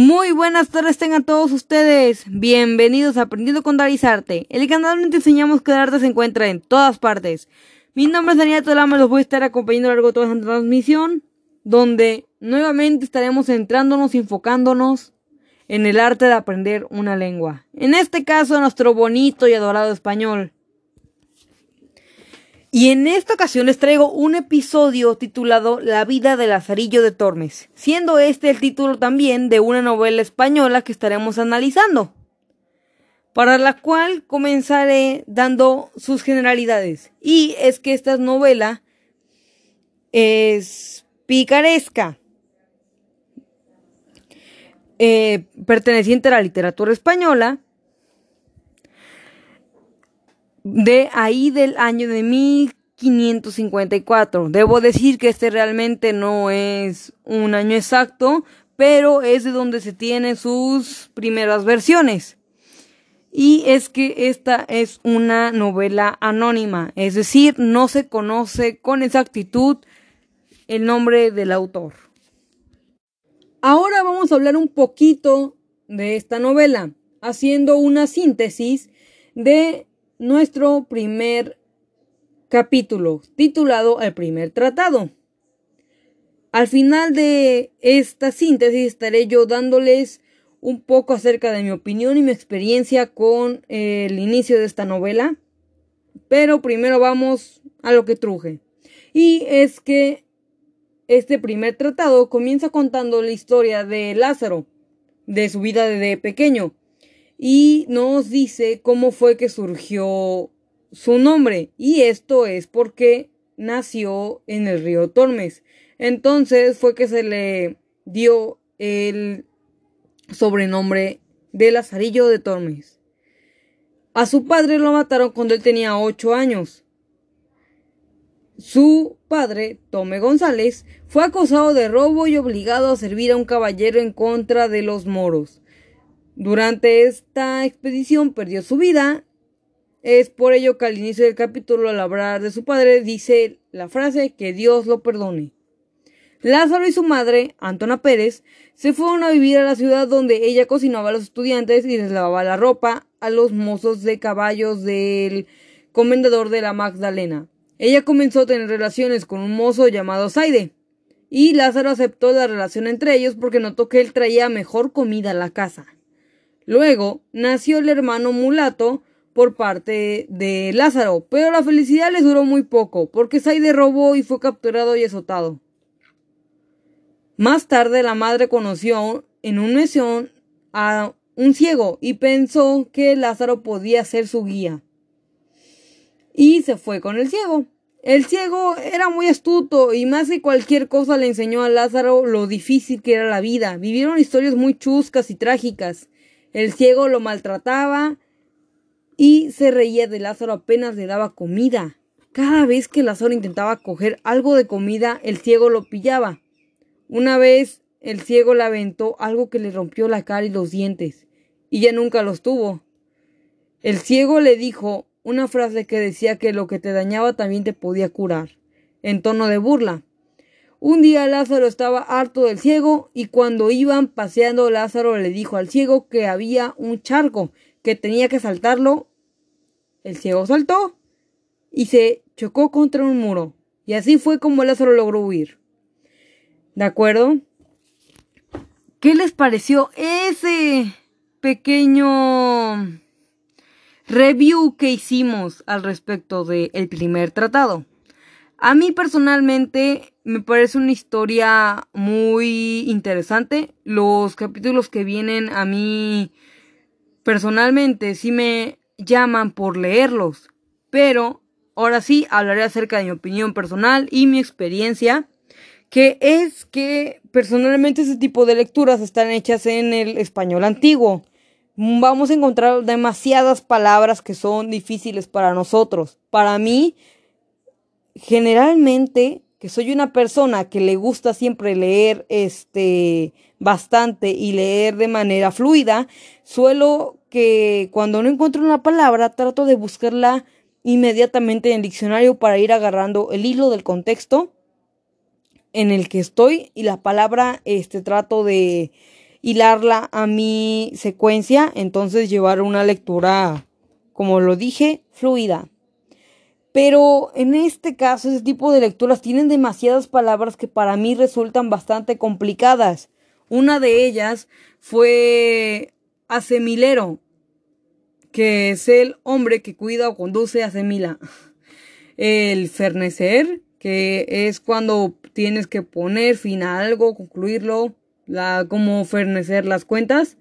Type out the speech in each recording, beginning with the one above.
Muy buenas tardes tengan todos ustedes. Bienvenidos a Aprendiendo con Darizarte, el canal donde enseñamos que el arte se encuentra en todas partes. Mi nombre es Daniel Tolama, los voy a estar acompañando a lo largo de toda esta transmisión, donde nuevamente estaremos centrándonos y enfocándonos en el arte de aprender una lengua. En este caso, nuestro bonito y adorado español. Y en esta ocasión les traigo un episodio titulado La vida de Lazarillo de Tormes, siendo este el título también de una novela española que estaremos analizando, para la cual comenzaré dando sus generalidades. Y es que esta novela es picaresca, eh, perteneciente a la literatura española, de ahí del año de 1554. Debo decir que este realmente no es un año exacto, pero es de donde se tienen sus primeras versiones. Y es que esta es una novela anónima, es decir, no se conoce con exactitud el nombre del autor. Ahora vamos a hablar un poquito de esta novela, haciendo una síntesis de nuestro primer capítulo, titulado El primer tratado. Al final de esta síntesis estaré yo dándoles un poco acerca de mi opinión y mi experiencia con el inicio de esta novela. Pero primero vamos a lo que truje. Y es que este primer tratado comienza contando la historia de Lázaro, de su vida desde pequeño, y nos dice cómo fue que surgió su nombre y esto es porque nació en el río Tormes. Entonces fue que se le dio el sobrenombre de Lazarillo de Tormes. A su padre lo mataron cuando él tenía ocho años. Su padre, Tome González, fue acusado de robo y obligado a servir a un caballero en contra de los moros. Durante esta expedición perdió su vida. Es por ello que al inicio del capítulo, al hablar de su padre, dice la frase que Dios lo perdone. Lázaro y su madre, Antona Pérez, se fueron a vivir a la ciudad donde ella cocinaba a los estudiantes y les lavaba la ropa a los mozos de caballos del comendador de la Magdalena. Ella comenzó a tener relaciones con un mozo llamado Saide, y Lázaro aceptó la relación entre ellos porque notó que él traía mejor comida a la casa. Luego nació el hermano mulato por parte de Lázaro, pero la felicidad les duró muy poco, porque Saide robó y fue capturado y azotado. Más tarde la madre conoció en un mesón a un ciego y pensó que Lázaro podía ser su guía. Y se fue con el ciego. El ciego era muy astuto y más que cualquier cosa le enseñó a Lázaro lo difícil que era la vida. Vivieron historias muy chuscas y trágicas. El ciego lo maltrataba y se reía de Lázaro apenas le daba comida. Cada vez que Lázaro intentaba coger algo de comida, el ciego lo pillaba. Una vez el ciego le aventó algo que le rompió la cara y los dientes, y ya nunca los tuvo. El ciego le dijo una frase que decía que lo que te dañaba también te podía curar, en tono de burla. Un día Lázaro estaba harto del ciego y cuando iban paseando Lázaro le dijo al ciego que había un charco, que tenía que saltarlo. El ciego saltó y se chocó contra un muro. Y así fue como Lázaro logró huir. ¿De acuerdo? ¿Qué les pareció ese pequeño review que hicimos al respecto del primer tratado? A mí personalmente me parece una historia muy interesante. Los capítulos que vienen a mí personalmente sí me llaman por leerlos. Pero ahora sí hablaré acerca de mi opinión personal y mi experiencia. Que es que personalmente ese tipo de lecturas están hechas en el español antiguo. Vamos a encontrar demasiadas palabras que son difíciles para nosotros. Para mí, generalmente que soy una persona que le gusta siempre leer este bastante y leer de manera fluida, suelo que cuando no encuentro una palabra trato de buscarla inmediatamente en el diccionario para ir agarrando el hilo del contexto en el que estoy y la palabra este trato de hilarla a mi secuencia, entonces llevar una lectura, como lo dije, fluida. Pero en este caso, ese tipo de lecturas tienen demasiadas palabras que para mí resultan bastante complicadas. Una de ellas fue asemilero, que es el hombre que cuida o conduce a Semila. El fernecer, que es cuando tienes que poner fin a algo, concluirlo, la, como fernecer las cuentas.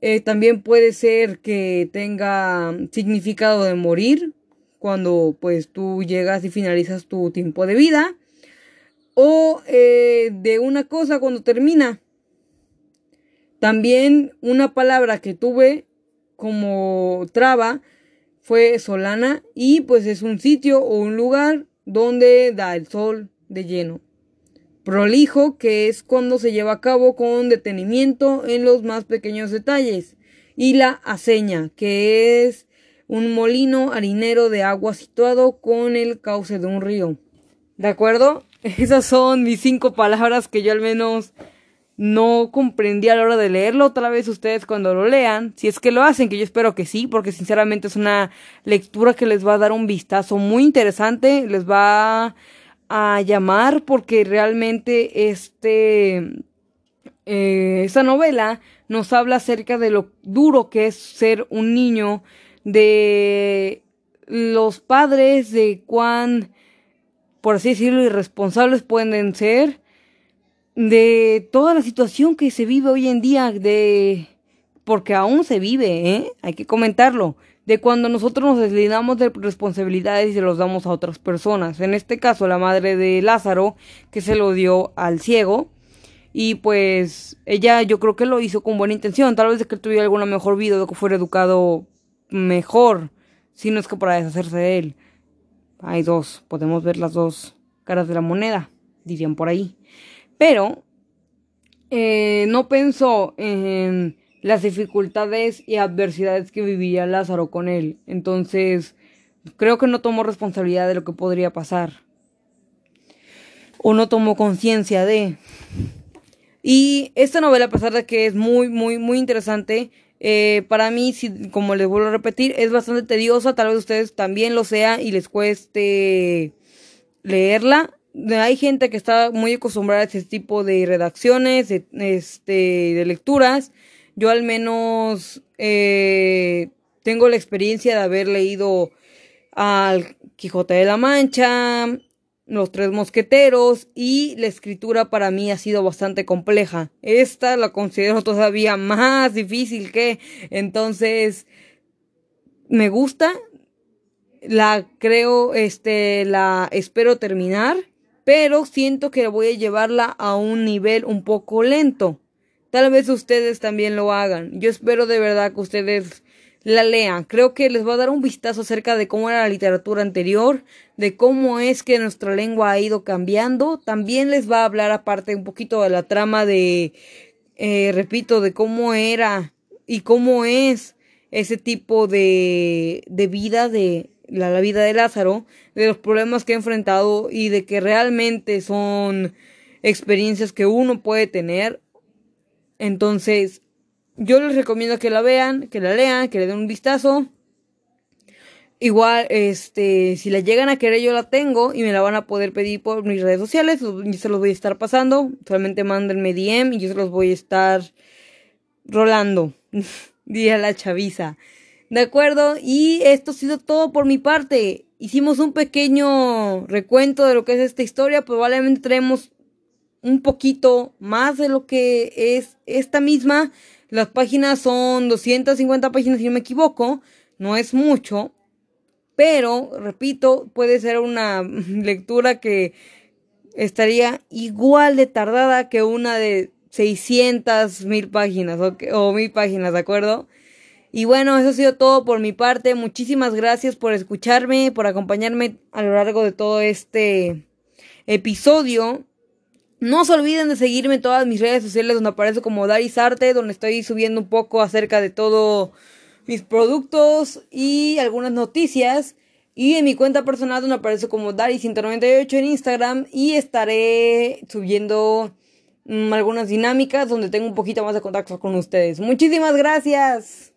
Eh, también puede ser que tenga significado de morir, cuando pues tú llegas y finalizas tu tiempo de vida. O eh, de una cosa cuando termina. También una palabra que tuve como traba fue Solana y pues es un sitio o un lugar donde da el sol de lleno. Prolijo, que es cuando se lleva a cabo con detenimiento en los más pequeños detalles. Y la aceña, que es un molino harinero de agua situado con el cauce de un río. ¿De acuerdo? Esas son mis cinco palabras que yo al menos no comprendí a la hora de leerlo. Otra vez ustedes cuando lo lean, si es que lo hacen, que yo espero que sí, porque sinceramente es una lectura que les va a dar un vistazo muy interesante, les va a llamar porque realmente este eh, esa novela nos habla acerca de lo duro que es ser un niño, de los padres, de cuán, por así decirlo, irresponsables pueden ser, de toda la situación que se vive hoy en día, de porque aún se vive, ¿eh? hay que comentarlo, de cuando nosotros nos deslindamos de responsabilidades y se los damos a otras personas. En este caso, la madre de Lázaro, que se lo dio al ciego. Y pues ella yo creo que lo hizo con buena intención. Tal vez de que tuviera alguna mejor vida, de que fuera educado mejor. Si no es que para deshacerse de él. Hay dos. Podemos ver las dos caras de la moneda. Dirían por ahí. Pero eh, no pensó en las dificultades y adversidades que vivía Lázaro con él. Entonces, creo que no tomó responsabilidad de lo que podría pasar. O no tomó conciencia de. Y esta novela, a pesar de que es muy, muy, muy interesante, eh, para mí, como les vuelvo a repetir, es bastante tediosa. Tal vez ustedes también lo sea y les cueste leerla hay gente que está muy acostumbrada a este tipo de redacciones, de, este, de lecturas. Yo al menos eh, tengo la experiencia de haber leído al Quijote de la Mancha, Los Tres Mosqueteros y la escritura para mí ha sido bastante compleja. Esta la considero todavía más difícil que entonces me gusta, la creo, este, la espero terminar pero siento que voy a llevarla a un nivel un poco lento. Tal vez ustedes también lo hagan. Yo espero de verdad que ustedes la lean. Creo que les va a dar un vistazo acerca de cómo era la literatura anterior, de cómo es que nuestra lengua ha ido cambiando. También les va a hablar aparte un poquito de la trama de, eh, repito, de cómo era y cómo es ese tipo de, de vida de la, vida de Lázaro, de los problemas que ha enfrentado y de que realmente son experiencias que uno puede tener. Entonces, yo les recomiendo que la vean, que la lean, que le den un vistazo. Igual, este, si la llegan a querer, yo la tengo y me la van a poder pedir por mis redes sociales. Yo se los voy a estar pasando. Solamente mándenme DM y yo se los voy a estar rolando. Día la chaviza. ¿De acuerdo? Y esto ha sido todo por mi parte. Hicimos un pequeño recuento de lo que es esta historia. Probablemente traemos un poquito más de lo que es esta misma. Las páginas son 250 páginas si no me equivoco. No es mucho. Pero, repito, puede ser una lectura que estaría igual de tardada que una de 600 mil páginas o, mil páginas, ¿de acuerdo? Y bueno, eso ha sido todo por mi parte. Muchísimas gracias por escucharme, por acompañarme a lo largo de todo este episodio. No se olviden de seguirme en todas mis redes sociales donde aparece como Daris Arte, donde estoy subiendo un poco acerca de todos mis productos y algunas noticias. Y en mi cuenta personal donde aparece como Daris198 en Instagram y estaré subiendo mm, algunas dinámicas donde tengo un poquito más de contacto con ustedes. Muchísimas gracias.